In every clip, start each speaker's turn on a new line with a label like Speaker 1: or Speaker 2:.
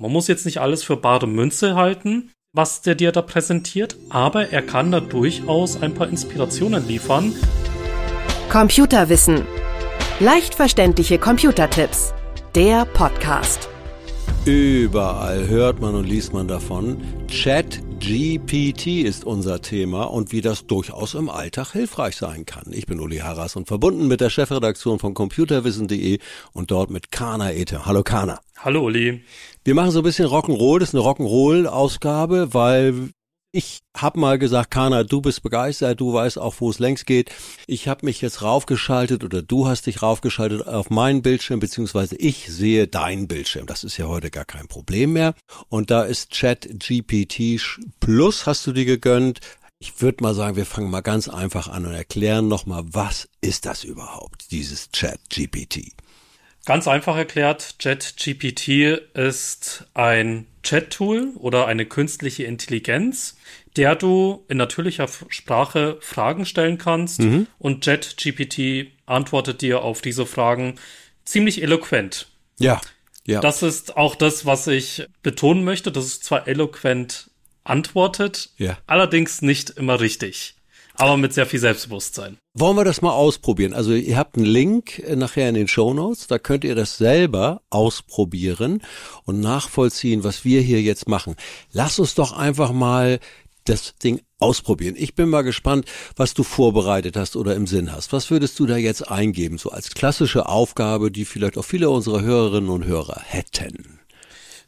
Speaker 1: Man muss jetzt nicht alles für bare Münze halten, was der dir da präsentiert, aber er kann da durchaus ein paar Inspirationen liefern.
Speaker 2: Computerwissen. Leicht verständliche Computertipps. Der Podcast.
Speaker 3: Überall hört man und liest man davon. Chat GPT ist unser Thema und wie das durchaus im Alltag hilfreich sein kann. Ich bin Uli Harras und verbunden mit der Chefredaktion von computerwissen.de und dort mit Kana Ete. Hallo Kana.
Speaker 1: Hallo Uli.
Speaker 3: Wir machen so ein bisschen Rock'n'Roll, das ist eine Rock'n'Roll-Ausgabe, weil ich habe mal gesagt, Kana, du bist begeistert, du weißt auch, wo es längst geht. Ich habe mich jetzt raufgeschaltet oder du hast dich raufgeschaltet auf meinen Bildschirm, beziehungsweise ich sehe deinen Bildschirm. Das ist ja heute gar kein Problem mehr. Und da ist Chat GPT Plus, hast du dir gegönnt. Ich würde mal sagen, wir fangen mal ganz einfach an und erklären nochmal, was ist das überhaupt, dieses Chat GPT?
Speaker 1: Ganz einfach erklärt, ChatGPT ist ein Chat-Tool oder eine künstliche Intelligenz, der du in natürlicher Sprache Fragen stellen kannst mhm. und ChatGPT antwortet dir auf diese Fragen ziemlich eloquent.
Speaker 3: Ja, ja.
Speaker 1: Das ist auch das, was ich betonen möchte, dass es zwar eloquent antwortet, ja. allerdings nicht immer richtig aber mit sehr viel Selbstbewusstsein.
Speaker 3: Wollen wir das mal ausprobieren? Also ihr habt einen Link äh, nachher in den Show Notes, da könnt ihr das selber ausprobieren und nachvollziehen, was wir hier jetzt machen. Lass uns doch einfach mal das Ding ausprobieren. Ich bin mal gespannt, was du vorbereitet hast oder im Sinn hast. Was würdest du da jetzt eingeben, so als klassische Aufgabe, die vielleicht auch viele unserer Hörerinnen und Hörer hätten?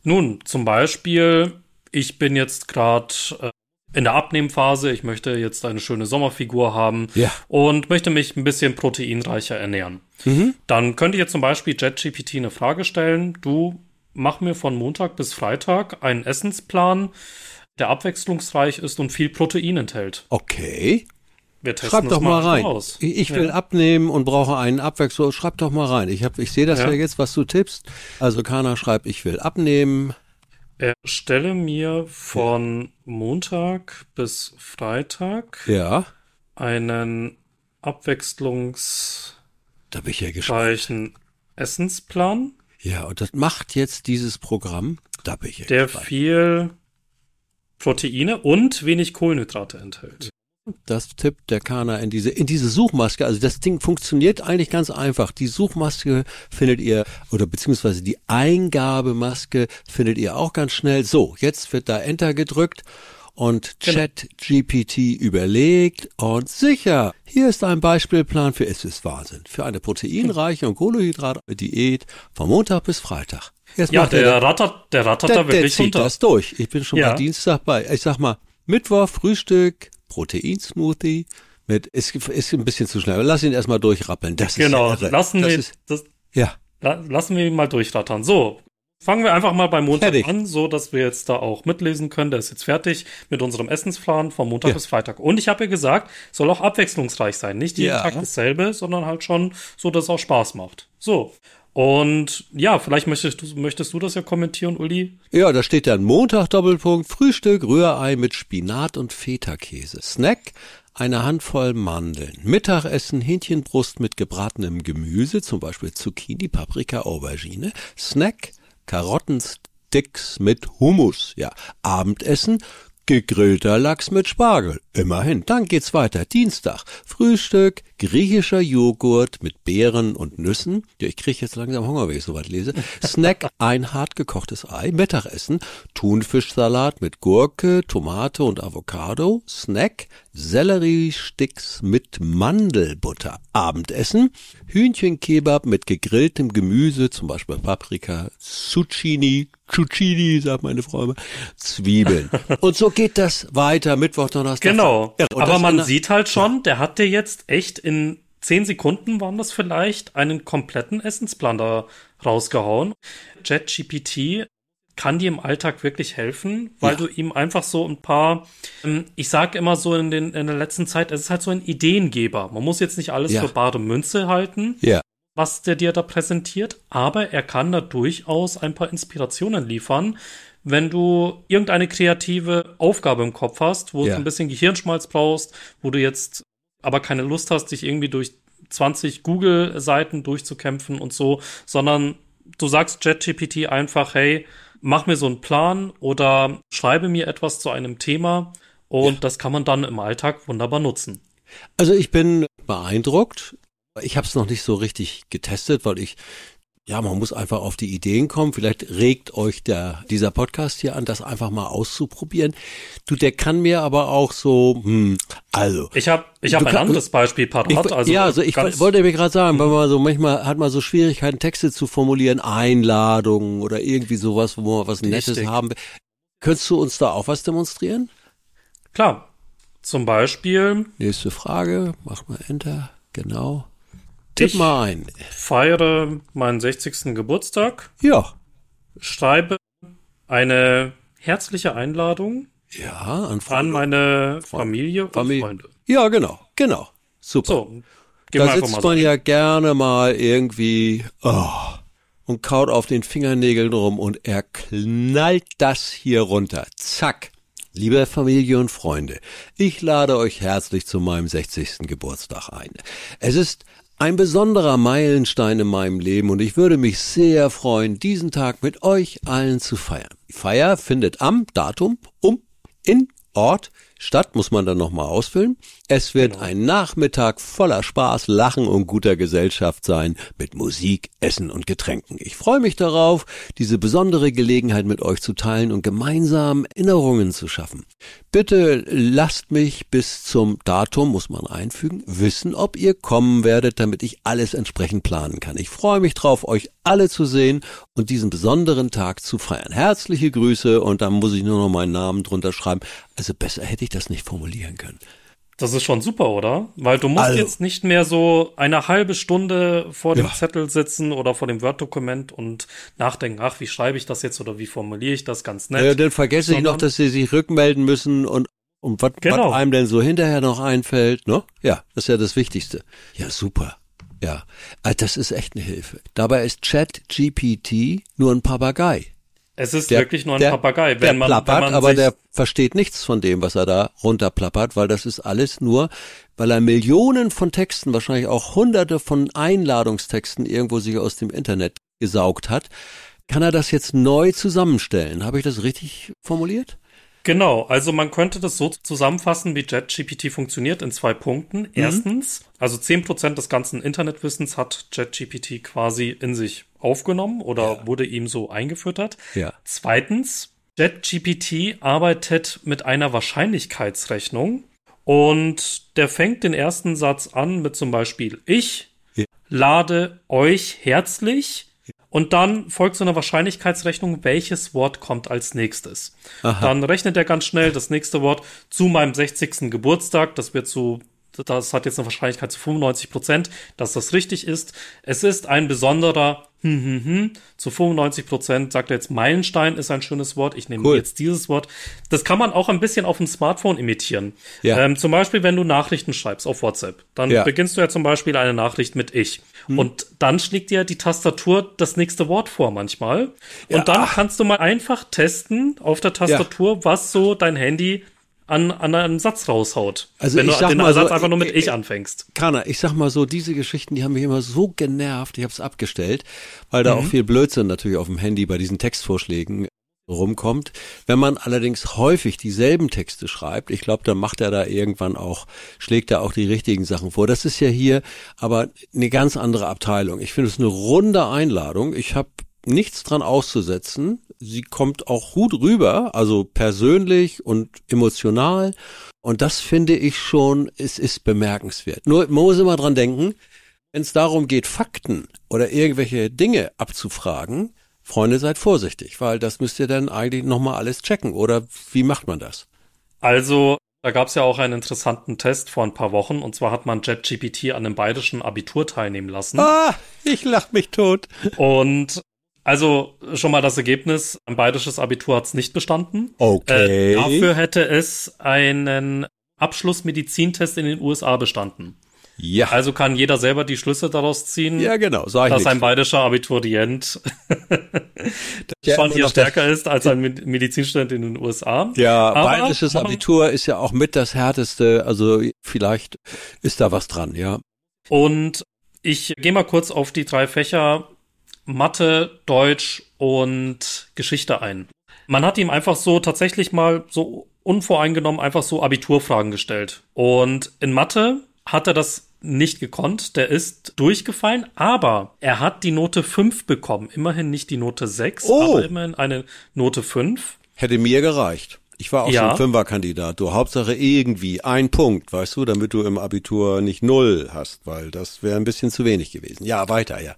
Speaker 1: Nun, zum Beispiel, ich bin jetzt gerade äh, in der Abnehmphase, ich möchte jetzt eine schöne Sommerfigur haben ja. und möchte mich ein bisschen proteinreicher ernähren. Mhm. Dann könnte ich jetzt zum Beispiel JetGPT eine Frage stellen, du mach mir von Montag bis Freitag einen Essensplan, der abwechslungsreich ist und viel Protein enthält.
Speaker 3: Okay. Wir testen Schreib doch mal rein. Aus. Ich will ja. abnehmen und brauche einen Abwechslung. Schreib doch mal rein. Ich, hab, ich sehe das ja. ja jetzt, was du tippst. Also Kana schreibt, ich will abnehmen.
Speaker 1: Erstelle mir von Montag bis Freitag
Speaker 3: ja.
Speaker 1: einen abwechslungsreichen
Speaker 3: da bin ich ja.
Speaker 1: Essensplan.
Speaker 3: Ja, und das macht jetzt dieses Programm. Da bin ich ja
Speaker 1: Der gespannt. viel Proteine und wenig Kohlenhydrate enthält.
Speaker 3: Das tippt der Kana in diese, in diese Suchmaske. Also das Ding funktioniert eigentlich ganz einfach. Die Suchmaske findet ihr, oder beziehungsweise die Eingabemaske findet ihr auch ganz schnell. So, jetzt wird da Enter gedrückt und genau. ChatGPT überlegt und sicher, hier ist ein Beispielplan für Es ist Wahnsinn. Für eine proteinreiche und Kohlenhydrat-Diät von Montag bis Freitag.
Speaker 1: Jetzt ja, der, der rattert, der rattert der, da wirklich der
Speaker 3: zieht runter. das durch. Ich bin schon ja. mal Dienstag bei. Ich sag mal, Mittwoch, Frühstück, Proteinsmoothie mit, ist, ist ein bisschen zu schnell. Lass ihn erstmal durchrappeln. Das
Speaker 1: genau,
Speaker 3: ist
Speaker 1: ja lassen das wir, ist, das, ja. La, lassen wir ihn mal durchrattern. So. Fangen wir einfach mal beim Montag fertig. an, so dass wir jetzt da auch mitlesen können. Der ist jetzt fertig mit unserem Essensplan vom Montag ja. bis Freitag. Und ich habe ja gesagt, soll auch abwechslungsreich sein. Nicht jeden ja. Tag dasselbe, sondern halt schon so, dass es auch Spaß macht. So. Und ja, vielleicht möchtest du, möchtest du das ja kommentieren, Uli?
Speaker 3: Ja, da steht dann Montag Doppelpunkt, Frühstück, Rührei mit Spinat und Feta-Käse. Snack, eine Handvoll Mandeln. Mittagessen, Hähnchenbrust mit gebratenem Gemüse, zum Beispiel Zucchini, Paprika, Aubergine. Snack, Karottensticks mit Hummus. Ja, Abendessen, gegrillter Lachs mit Spargel. Immerhin. Dann geht's weiter. Dienstag. Frühstück, griechischer Joghurt mit Beeren und Nüssen. Ja, ich kriege jetzt langsam Hunger, wenn ich so weit lese. Snack, ein hart gekochtes Ei. Mittagessen, Thunfischsalat mit Gurke, Tomate und Avocado. Snack, Selleriesticks mit Mandelbutter. Abendessen, Hühnchenkebab mit gegrilltem Gemüse, zum Beispiel Paprika, Zucchini, Zucchini, sagt meine Frau immer, Zwiebeln. und so geht das weiter, Mittwoch, Donnerstag.
Speaker 1: Genau. Ja, Aber man sieht halt schon, ja. der hat dir jetzt echt in zehn Sekunden waren das vielleicht, einen kompletten Essensplan da rausgehauen. JetGPT kann dir im Alltag wirklich helfen, weil ja. du ihm einfach so ein paar, ähm, ich sag immer so in, den, in der letzten Zeit, es ist halt so ein Ideengeber. Man muss jetzt nicht alles ja. für bare Münze halten,
Speaker 3: ja.
Speaker 1: Was der dir da präsentiert, aber er kann da durchaus ein paar Inspirationen liefern, wenn du irgendeine kreative Aufgabe im Kopf hast, wo ja. du ein bisschen Gehirnschmalz brauchst, wo du jetzt aber keine Lust hast, dich irgendwie durch 20 Google-Seiten durchzukämpfen und so, sondern du sagst JetGPT einfach, hey, mach mir so einen Plan oder schreibe mir etwas zu einem Thema und ja. das kann man dann im Alltag wunderbar nutzen.
Speaker 3: Also ich bin beeindruckt. Ich habe es noch nicht so richtig getestet, weil ich ja, man muss einfach auf die Ideen kommen. Vielleicht regt euch der, dieser Podcast hier an, das einfach mal auszuprobieren. Du, der kann mir aber auch so, hm, also.
Speaker 1: Ich habe ich hab ein kann, anderes Beispiel parat.
Speaker 3: Also ja, also ich wollte mir gerade sagen, weil man so manchmal hat man so Schwierigkeiten, Texte zu formulieren, Einladungen oder irgendwie sowas, wo man was Nettes Richtig. haben will. Könntest du uns da auch was demonstrieren?
Speaker 1: Klar. Zum Beispiel.
Speaker 3: Nächste Frage. Mach mal Enter. Genau. Tipp ich mal ein.
Speaker 1: feiere meinen 60. Geburtstag.
Speaker 3: Ja.
Speaker 1: Schreibe eine herzliche Einladung.
Speaker 3: Ja,
Speaker 1: an, an meine Familie und Familie. Freunde.
Speaker 3: Ja, genau, genau. Super. So, da sitzt man ja gerne mal irgendwie oh, und kaut auf den Fingernägeln rum und er knallt das hier runter. Zack. Liebe Familie und Freunde, ich lade euch herzlich zu meinem 60. Geburtstag ein. Es ist ein besonderer Meilenstein in meinem Leben und ich würde mich sehr freuen, diesen Tag mit euch allen zu feiern. Die Feier findet am Datum um in Ort Stadt muss man dann nochmal ausfüllen. Es wird genau. ein Nachmittag voller Spaß, Lachen und guter Gesellschaft sein, mit Musik, Essen und Getränken. Ich freue mich darauf, diese besondere Gelegenheit mit euch zu teilen und gemeinsam Erinnerungen zu schaffen. Bitte lasst mich bis zum Datum, muss man einfügen, wissen, ob ihr kommen werdet, damit ich alles entsprechend planen kann. Ich freue mich drauf, euch alle zu sehen und diesen besonderen Tag zu feiern. Herzliche Grüße und dann muss ich nur noch meinen Namen drunter schreiben. Also besser hätte ich das nicht formulieren können.
Speaker 1: Das ist schon super, oder? Weil du musst also, jetzt nicht mehr so eine halbe Stunde vor dem ja. Zettel sitzen oder vor dem Word-Dokument und nachdenken, ach, wie schreibe ich das jetzt oder wie formuliere ich das ganz nett.
Speaker 3: Ja, dann vergesse Sondern, ich noch, dass sie sich rückmelden müssen und, und was genau. einem denn so hinterher noch einfällt, ne? Ja, das ist ja das Wichtigste. Ja, super. Ja, ah, das ist echt eine Hilfe. Dabei ist Chat GPT nur ein Papagei.
Speaker 1: Es ist der, wirklich nur ein der, Papagei.
Speaker 3: Wenn der man, plappert, wenn man aber der versteht nichts von dem, was er da runterplappert, weil das ist alles nur, weil er Millionen von Texten, wahrscheinlich auch hunderte von Einladungstexten irgendwo sich aus dem Internet gesaugt hat, kann er das jetzt neu zusammenstellen. Habe ich das richtig formuliert?
Speaker 1: Genau, also man könnte das so zusammenfassen, wie JetGPT funktioniert in zwei Punkten. Mhm. Erstens, also zehn Prozent des ganzen Internetwissens hat JetGPT quasi in sich aufgenommen oder ja. wurde ihm so eingefüttert.
Speaker 3: Ja.
Speaker 1: Zweitens, JetGPT arbeitet mit einer Wahrscheinlichkeitsrechnung und der fängt den ersten Satz an mit zum Beispiel ich ja. lade euch herzlich und dann folgt so eine Wahrscheinlichkeitsrechnung, welches Wort kommt als nächstes. Aha. Dann rechnet er ganz schnell das nächste Wort zu meinem 60. Geburtstag. Das wird zu das hat jetzt eine Wahrscheinlichkeit zu 95 Prozent, dass das richtig ist. Es ist ein besonderer hm, hm, hm. Zu 95 Prozent sagt er jetzt, Meilenstein ist ein schönes Wort. Ich nehme cool. jetzt dieses Wort. Das kann man auch ein bisschen auf dem Smartphone imitieren. Ja. Ähm, zum Beispiel, wenn du Nachrichten schreibst auf WhatsApp, dann ja. beginnst du ja zum Beispiel eine Nachricht mit ich. Hm. Und dann schlägt dir die Tastatur das nächste Wort vor manchmal. Und ja. dann kannst du mal einfach testen auf der Tastatur, was so dein Handy an, an einen Satz raushaut.
Speaker 3: Also wenn du den Satz so, einfach nur mit ich anfängst. Kana, ich sag mal so, diese Geschichten, die haben mich immer so genervt, ich habe es abgestellt, weil da mhm. auch viel Blödsinn natürlich auf dem Handy bei diesen Textvorschlägen rumkommt. Wenn man allerdings häufig dieselben Texte schreibt, ich glaube, dann macht er da irgendwann auch, schlägt er auch die richtigen Sachen vor. Das ist ja hier aber eine ganz andere Abteilung. Ich finde es eine runde Einladung. Ich habe nichts dran auszusetzen. Sie kommt auch gut rüber, also persönlich und emotional. Und das finde ich schon, es ist bemerkenswert. Nur, man muss immer dran denken, wenn es darum geht, Fakten oder irgendwelche Dinge abzufragen, Freunde, seid vorsichtig, weil das müsst ihr dann eigentlich nochmal alles checken. Oder wie macht man das?
Speaker 1: Also, da gab es ja auch einen interessanten Test vor ein paar Wochen. Und zwar hat man JetGPT an einem bayerischen Abitur teilnehmen lassen.
Speaker 3: Ah, ich lach mich tot.
Speaker 1: Und also schon mal das Ergebnis, ein bayerisches Abitur hat es nicht bestanden.
Speaker 3: Okay.
Speaker 1: Äh, dafür hätte es einen Abschlussmedizintest in den USA bestanden. Ja. Also kann jeder selber die Schlüsse daraus ziehen,
Speaker 3: ja, genau, sag
Speaker 1: ich dass ein bayerischer Abiturient schon hier stärker ist als ein Medizinstudent in den USA.
Speaker 3: Ja, aber, bayerisches Abitur ist ja auch mit das härteste, also vielleicht ist da was dran, ja.
Speaker 1: Und ich gehe mal kurz auf die drei Fächer Mathe, Deutsch und Geschichte ein. Man hat ihm einfach so tatsächlich mal so unvoreingenommen einfach so Abiturfragen gestellt. Und in Mathe hat er das nicht gekonnt, der ist durchgefallen, aber er hat die Note 5 bekommen. Immerhin nicht die Note 6, oh. aber immerhin eine Note 5.
Speaker 3: Hätte mir gereicht. Ich war auch ja. schon Fünferkandidat. Du Hauptsache irgendwie ein Punkt, weißt du, damit du im Abitur nicht null hast, weil das wäre ein bisschen zu wenig gewesen. Ja, weiter, ja.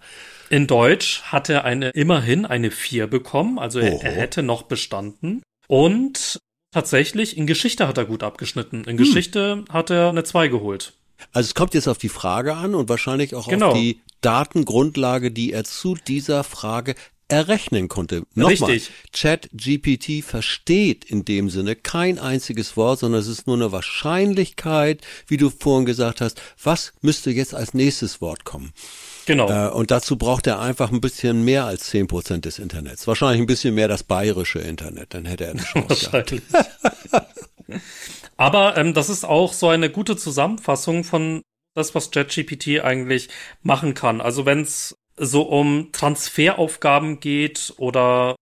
Speaker 1: In Deutsch hat er eine immerhin eine 4 bekommen, also er, er hätte noch bestanden. Und tatsächlich in Geschichte hat er gut abgeschnitten. In hm. Geschichte hat er eine 2 geholt.
Speaker 3: Also es kommt jetzt auf die Frage an und wahrscheinlich auch genau. auf die Datengrundlage, die er zu dieser Frage errechnen konnte. Nochmal, Chat GPT versteht in dem Sinne kein einziges Wort, sondern es ist nur eine Wahrscheinlichkeit, wie du vorhin gesagt hast, was müsste jetzt als nächstes Wort kommen.
Speaker 1: Genau.
Speaker 3: Äh, und dazu braucht er einfach ein bisschen mehr als zehn Prozent des Internets. Wahrscheinlich ein bisschen mehr das bayerische Internet, dann hätte er eine Chance gehabt.
Speaker 1: Aber ähm, das ist auch so eine gute Zusammenfassung von das, was ChatGPT eigentlich machen kann. Also wenn es so um Transferaufgaben geht oder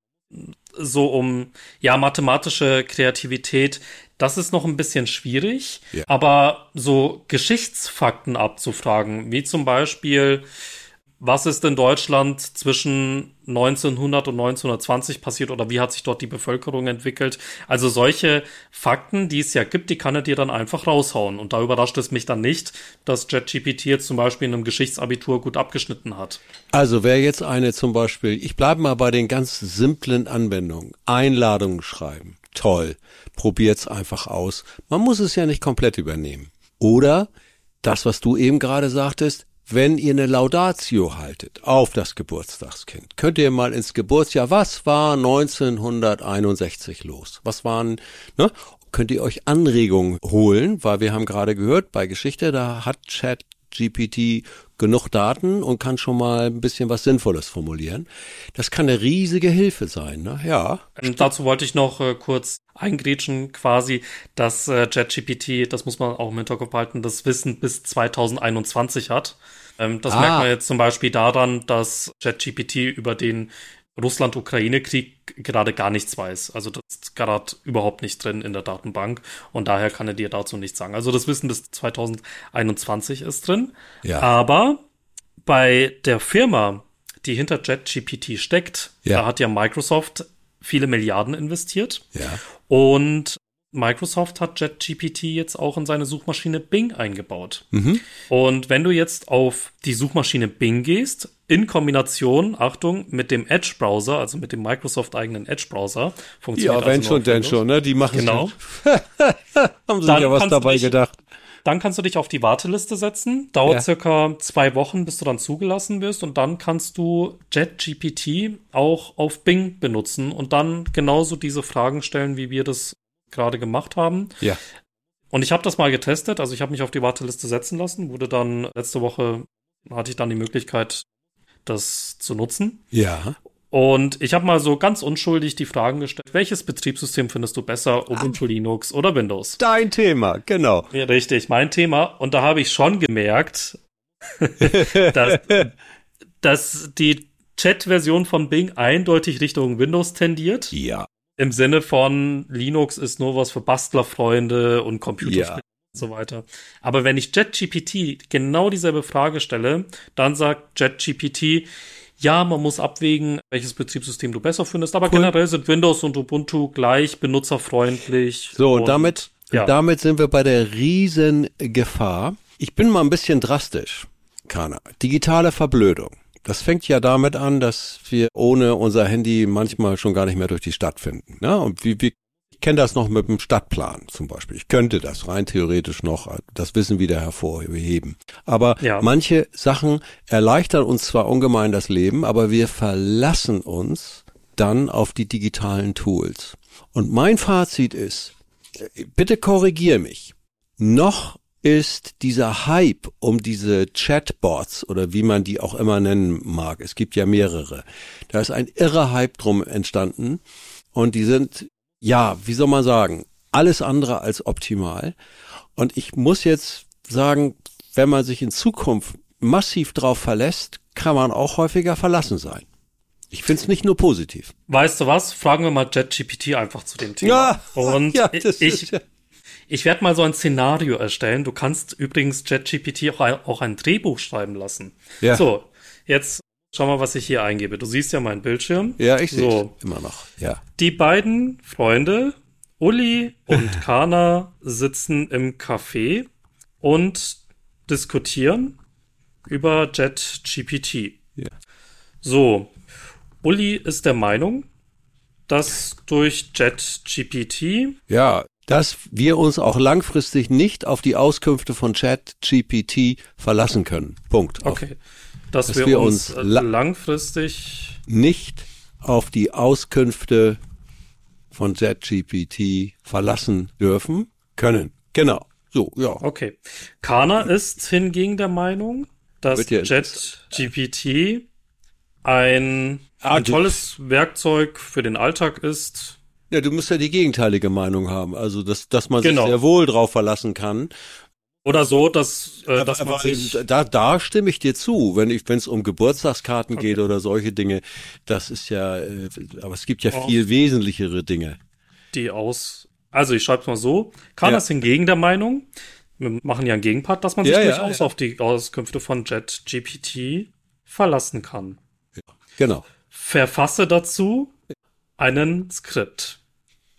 Speaker 1: so um ja mathematische Kreativität, das ist noch ein bisschen schwierig. Ja. Aber so Geschichtsfakten abzufragen, wie zum Beispiel was ist in Deutschland zwischen 1900 und 1920 passiert oder wie hat sich dort die Bevölkerung entwickelt? Also solche Fakten, die es ja gibt, die kann er dir dann einfach raushauen. Und da überrascht es mich dann nicht, dass JetGPT jetzt zum Beispiel in einem Geschichtsabitur gut abgeschnitten hat.
Speaker 3: Also wer jetzt eine zum Beispiel, ich bleibe mal bei den ganz simplen Anwendungen, Einladungen schreiben, toll, probiert's einfach aus. Man muss es ja nicht komplett übernehmen. Oder das, was du eben gerade sagtest, wenn ihr eine Laudatio haltet auf das Geburtstagskind, könnt ihr mal ins Geburtsjahr, was war 1961 los? Was waren, ne? Könnt ihr euch Anregungen holen, weil wir haben gerade gehört, bei Geschichte, da hat Chat GPT genug Daten und kann schon mal ein bisschen was Sinnvolles formulieren. Das kann eine riesige Hilfe sein, ne? Ja.
Speaker 1: Ähm, dazu wollte ich noch äh, kurz eingrätschen, quasi, dass äh, ChatGPT, das muss man auch im Hinterkopf halten, das Wissen bis 2021 hat. Ähm, das ah. merkt man jetzt zum Beispiel daran, dass ChatGPT über den Russland-Ukraine-Krieg gerade gar nichts weiß. Also das ist gerade überhaupt nicht drin in der Datenbank und daher kann er dir dazu nichts sagen. Also das Wissen bis 2021 ist drin. Ja. Aber bei der Firma, die hinter ChatGPT steckt, ja. da hat ja Microsoft viele Milliarden investiert.
Speaker 3: Ja.
Speaker 1: Und Microsoft hat JetGPT jetzt auch in seine Suchmaschine Bing eingebaut. Mhm. Und wenn du jetzt auf die Suchmaschine Bing gehst, in Kombination, Achtung, mit dem Edge-Browser, also mit dem Microsoft-eigenen Edge-Browser,
Speaker 3: funktioniert Ja, wenn also schon, denn schon, ne? Die machen
Speaker 1: Genau.
Speaker 3: Haben sie Dann ja was dabei dich, gedacht.
Speaker 1: Dann kannst du dich auf die Warteliste setzen. Dauert ja. circa zwei Wochen, bis du dann zugelassen wirst. Und dann kannst du JetGPT auch auf Bing benutzen und dann genauso diese Fragen stellen, wie wir das gerade gemacht haben.
Speaker 3: Ja.
Speaker 1: Und ich habe das mal getestet, also ich habe mich auf die Warteliste setzen lassen, wurde dann letzte Woche hatte ich dann die Möglichkeit, das zu nutzen.
Speaker 3: Ja.
Speaker 1: Und ich habe mal so ganz unschuldig die Fragen gestellt, welches Betriebssystem findest du besser, Ubuntu, ah. Linux oder Windows?
Speaker 3: Dein Thema, genau.
Speaker 1: Ja, richtig, mein Thema. Und da habe ich schon gemerkt, dass, dass die Chat-Version von Bing eindeutig Richtung Windows tendiert.
Speaker 3: Ja.
Speaker 1: Im Sinne von Linux ist nur was für Bastlerfreunde und Computerspiele ja. und so weiter. Aber wenn ich JetGPT genau dieselbe Frage stelle, dann sagt JetGPT, ja, man muss abwägen, welches Betriebssystem du besser findest, aber cool. generell sind Windows und Ubuntu gleich benutzerfreundlich.
Speaker 3: So, und, damit, ja. damit sind wir bei der riesen Gefahr. Ich bin mal ein bisschen drastisch, Kana. Digitale Verblödung. Das fängt ja damit an, dass wir ohne unser Handy manchmal schon gar nicht mehr durch die Stadt finden. Ne? Und wie, wie ich kenne das noch mit dem Stadtplan zum Beispiel. Ich könnte das rein theoretisch noch das Wissen wieder hervorheben. Aber ja. manche Sachen erleichtern uns zwar ungemein das Leben, aber wir verlassen uns dann auf die digitalen Tools. Und mein Fazit ist, bitte korrigier mich. Noch ist dieser Hype um diese Chatbots oder wie man die auch immer nennen mag. Es gibt ja mehrere. Da ist ein irrer Hype drum entstanden und die sind, ja, wie soll man sagen, alles andere als optimal. Und ich muss jetzt sagen, wenn man sich in Zukunft massiv drauf verlässt, kann man auch häufiger verlassen sein. Ich finde es nicht nur positiv.
Speaker 1: Weißt du was? Fragen wir mal JetGPT einfach zu dem Thema.
Speaker 3: Ja,
Speaker 1: und
Speaker 3: ja, das
Speaker 1: ich,
Speaker 3: ist ja-
Speaker 1: ich werde mal so ein Szenario erstellen. Du kannst übrigens JetGPT auch, ein- auch ein Drehbuch schreiben lassen.
Speaker 3: Ja.
Speaker 1: So, jetzt schau mal, was ich hier eingebe. Du siehst ja meinen Bildschirm.
Speaker 3: Ja, ich sehe
Speaker 1: So,
Speaker 3: immer noch. Ja.
Speaker 1: die beiden Freunde, Uli und Kana, sitzen im Café und diskutieren über JetGPT.
Speaker 3: Ja.
Speaker 1: So, Uli ist der Meinung, dass durch JetGPT
Speaker 3: Ja, dass wir uns auch langfristig nicht auf die Auskünfte von ChatGPT verlassen können. Punkt.
Speaker 1: Okay. Dass,
Speaker 3: Dass
Speaker 1: wir,
Speaker 3: wir
Speaker 1: uns,
Speaker 3: la-
Speaker 1: langfristig.
Speaker 3: Nicht auf die Auskünfte von ChatGPT verlassen dürfen können. Genau. So, ja.
Speaker 1: Okay. Kana ist hingegen der Meinung, dass. JetGPT ein, ein tolles Werkzeug für den Alltag ist.
Speaker 3: Ja, du musst ja die gegenteilige Meinung haben. Also, dass, dass man
Speaker 1: Genau.
Speaker 3: sich sehr wohl drauf verlassen kann.
Speaker 1: Oder so, dass, äh, dass man
Speaker 3: Aber
Speaker 1: sich.
Speaker 3: da, da stimme ich dir zu, wenn ich, wenn es um Geburtstagskarten geht oder solche Dinge, das ist ja, äh, aber es gibt ja
Speaker 1: Oh.
Speaker 3: viel wesentlichere Dinge.
Speaker 1: die aus. Also ich schreibe es mal so. Kana
Speaker 3: Ja.
Speaker 1: ist hingegen der Meinung, wir machen ja einen Gegenpart, dass man sich
Speaker 3: Ja, ja,
Speaker 1: durchaus
Speaker 3: ja.
Speaker 1: auf die Auskünfte von JetGPT verlassen kann.
Speaker 3: Genau.
Speaker 1: Verfasse dazu einen Skript.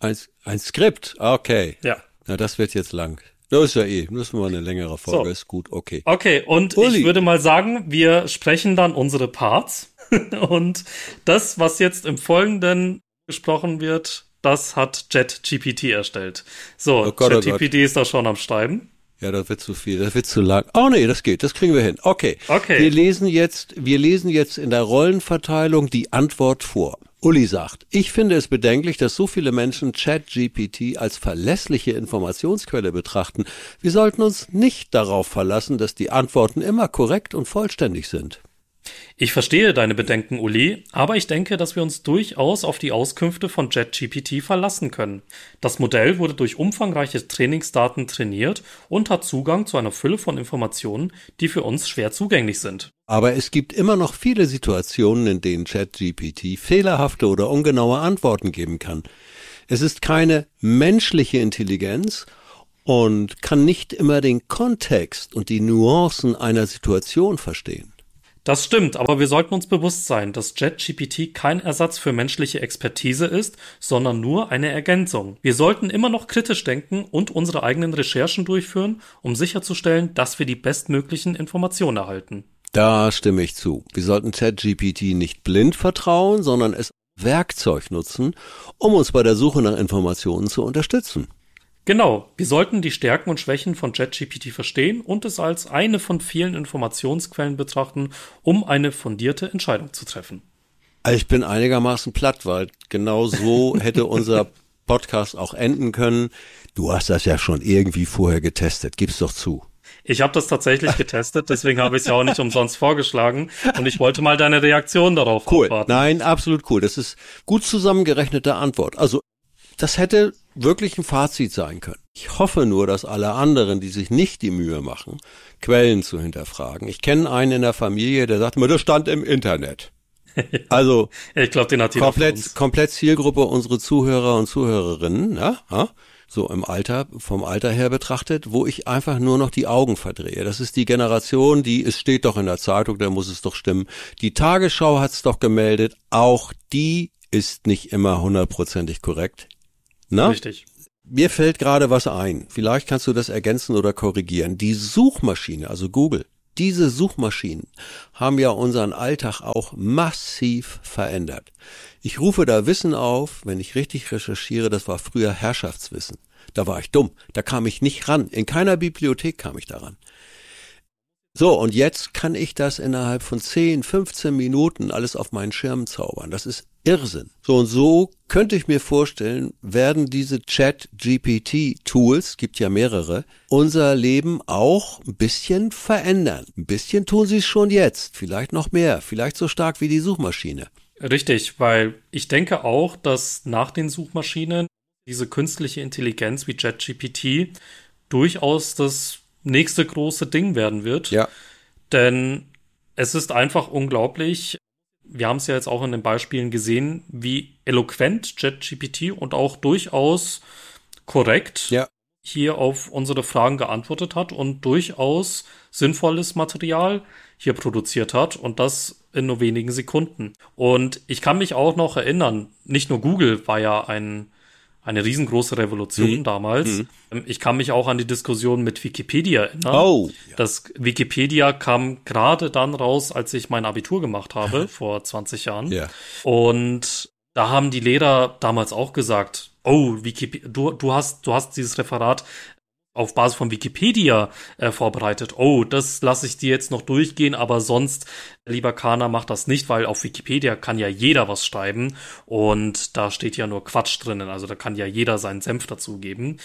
Speaker 3: Ein, ein Skript, okay.
Speaker 1: Ja.
Speaker 3: Na, das wird jetzt lang. Das ist ja eh, müssen wir eine längere Folge,
Speaker 1: So.
Speaker 3: ist gut, okay.
Speaker 1: Okay, und
Speaker 3: Uli.
Speaker 1: ich würde mal sagen, wir sprechen dann unsere Parts. und das, was jetzt im Folgenden gesprochen wird, das hat JetGPT erstellt. So,
Speaker 3: Oh Gott, oh
Speaker 1: JetGPT ist da schon am Schreiben.
Speaker 3: Ja, das wird zu viel, das wird zu lang. Oh nee, das geht, das kriegen wir hin. Okay.
Speaker 1: Okay.
Speaker 3: Wir lesen jetzt, wir lesen jetzt in der Rollenverteilung die Antwort vor. Uli sagt, ich finde es bedenklich, dass so viele Menschen ChatGPT als verlässliche Informationsquelle betrachten. Wir sollten uns nicht darauf verlassen, dass die Antworten immer korrekt und vollständig sind.
Speaker 1: Ich verstehe deine Bedenken, Uli, aber ich denke, dass wir uns durchaus auf die Auskünfte von JetGPT verlassen können. Das Modell wurde durch umfangreiche Trainingsdaten trainiert und hat Zugang zu einer Fülle von Informationen, die für uns schwer zugänglich sind.
Speaker 3: Aber es gibt immer noch viele Situationen, in denen ChatGPT fehlerhafte oder ungenaue Antworten geben kann. Es ist keine menschliche Intelligenz und kann nicht immer den Kontext und die Nuancen einer Situation verstehen.
Speaker 1: Das stimmt, aber wir sollten uns bewusst sein, dass JetGPT kein Ersatz für menschliche Expertise ist, sondern nur eine Ergänzung. Wir sollten immer noch kritisch denken und unsere eigenen Recherchen durchführen, um sicherzustellen, dass wir die bestmöglichen Informationen erhalten.
Speaker 3: Da stimme ich zu. Wir sollten ChatGPT nicht blind vertrauen, sondern es als Werkzeug nutzen, um uns bei der Suche nach Informationen zu unterstützen.
Speaker 1: Genau, wir sollten die Stärken und Schwächen von JetGPT verstehen und es als eine von vielen Informationsquellen betrachten, um eine fundierte Entscheidung zu treffen.
Speaker 3: Also ich bin einigermaßen platt, weil genau so hätte unser Podcast auch enden können. Du hast das ja schon irgendwie vorher getestet, gib's doch zu.
Speaker 1: Ich habe das tatsächlich getestet, deswegen habe ich es ja auch nicht umsonst vorgeschlagen und ich wollte mal deine Reaktion darauf
Speaker 3: Cool.
Speaker 1: abwarten.
Speaker 3: Nein, absolut cool. Das ist gut zusammengerechnete Antwort. Also, das hätte wirklich ein Fazit sein können. Ich hoffe nur, dass alle anderen, die sich nicht die Mühe machen, Quellen zu hinterfragen. Ich kenne einen in der Familie, der sagt mir, das stand im Internet. Also,
Speaker 1: Ich glaube, den hat
Speaker 3: komplett, komplett Zielgruppe unsere Zuhörer und Zuhörerinnen, ja, so im Alter, vom Alter her betrachtet, wo ich einfach nur noch die Augen verdrehe. Das ist die Generation, die, es steht doch in der Zeitung, da muss es doch stimmen. Die Tagesschau hat es doch gemeldet, auch die ist nicht immer hundertprozentig korrekt. Na?
Speaker 1: Richtig.
Speaker 3: Mir fällt gerade was ein. Vielleicht kannst du das ergänzen oder korrigieren. Die Suchmaschine, also Google, diese Suchmaschinen haben ja unseren Alltag auch massiv verändert. Ich rufe da Wissen auf, wenn ich richtig recherchiere, das war früher Herrschaftswissen. Da war ich dumm, da kam ich nicht ran. In keiner Bibliothek kam ich daran. So, und jetzt kann ich das innerhalb von 10, 15 Minuten alles auf meinen Schirm zaubern. Das ist Irrsinn. So und so könnte ich mir vorstellen, werden diese Chat-GPT-Tools, gibt ja mehrere, unser Leben auch ein bisschen verändern. Ein bisschen tun sie es schon jetzt, vielleicht noch mehr, vielleicht so stark wie die Suchmaschine.
Speaker 1: Richtig, weil ich denke auch, dass nach den Suchmaschinen diese künstliche Intelligenz wie JetGPT durchaus das nächste große Ding werden wird.
Speaker 3: Ja.
Speaker 1: Denn es ist einfach unglaublich, wir haben es ja jetzt auch in den Beispielen gesehen, wie eloquent JetGPT und auch durchaus korrekt ja. hier auf unsere Fragen geantwortet hat und durchaus sinnvolles Material hier produziert hat und das in nur wenigen Sekunden. Und ich kann mich auch noch erinnern, nicht nur Google war ja ein eine riesengroße Revolution mhm. damals. Mhm. Ähm, ich kann mich auch an die Diskussion mit Wikipedia erinnern. Oh. Ja. Das Wikipedia kam gerade dann raus, als ich mein Abitur gemacht habe, vor 20 Jahren. Ja. Und da haben die Lehrer damals auch gesagt, oh, Wikipedia, du, du hast, du hast dieses Referat auf Basis von Wikipedia äh, vorbereitet. Oh, das lasse ich dir jetzt noch durchgehen, aber sonst, lieber Kana, mach das nicht, weil auf Wikipedia kann ja jeder was schreiben und da steht ja nur Quatsch drinnen, also da kann ja jeder seinen Senf dazugeben.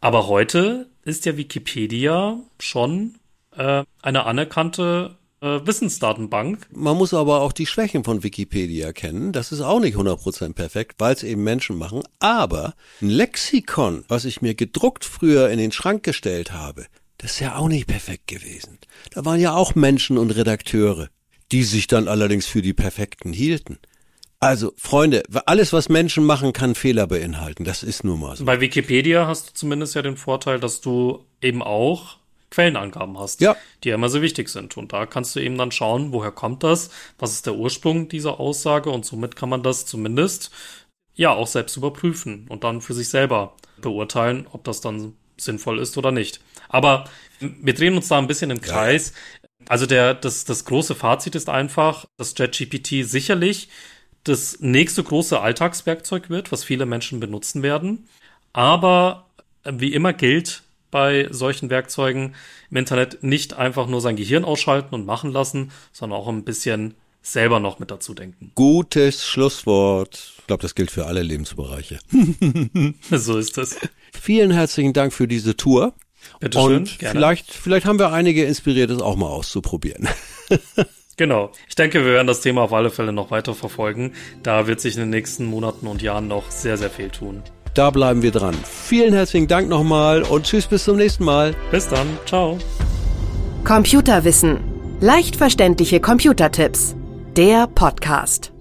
Speaker 1: Aber heute ist ja Wikipedia schon äh, eine anerkannte äh, Wissensdatenbank.
Speaker 3: Man muss aber auch die Schwächen von Wikipedia kennen. Das ist auch nicht 100% perfekt, weil es eben Menschen machen. Aber ein Lexikon, was ich mir gedruckt früher in den Schrank gestellt habe, das ist ja auch nicht perfekt gewesen. Da waren ja auch Menschen und Redakteure, die sich dann allerdings für die Perfekten hielten. Also, Freunde, alles, was Menschen machen, kann Fehler beinhalten. Das ist nun mal so.
Speaker 1: Bei Wikipedia hast du zumindest ja den Vorteil, dass du eben auch Quellenangaben hast,
Speaker 3: ja.
Speaker 1: die ja immer so wichtig sind. Und da kannst du eben dann schauen, woher kommt das, was ist der Ursprung dieser Aussage und somit kann man das zumindest ja auch selbst überprüfen und dann für sich selber beurteilen, ob das dann sinnvoll ist oder nicht. Aber wir drehen uns da ein bisschen im Kreis. Also der, das, das große Fazit ist einfach, dass JetGPT sicherlich das nächste große Alltagswerkzeug wird, was viele Menschen benutzen werden. Aber wie immer gilt, bei solchen Werkzeugen im Internet nicht einfach nur sein Gehirn ausschalten und machen lassen, sondern auch ein bisschen selber noch mit dazu denken.
Speaker 3: Gutes Schlusswort. Ich glaube, das gilt für alle Lebensbereiche.
Speaker 1: so ist es.
Speaker 3: Vielen herzlichen Dank für diese Tour.
Speaker 1: Bitte schön,
Speaker 3: und gerne. vielleicht, vielleicht haben wir einige inspiriert, das auch mal auszuprobieren.
Speaker 1: Genau. Ich denke, wir werden das Thema auf alle Fälle noch weiter verfolgen. Da wird sich in den nächsten Monaten und Jahren noch sehr, sehr viel tun.
Speaker 3: Da bleiben wir dran. Vielen herzlichen Dank nochmal und tschüss bis zum nächsten Mal.
Speaker 1: Bis dann. Ciao.
Speaker 2: Computerwissen. Leicht verständliche Computertipps. Der Podcast.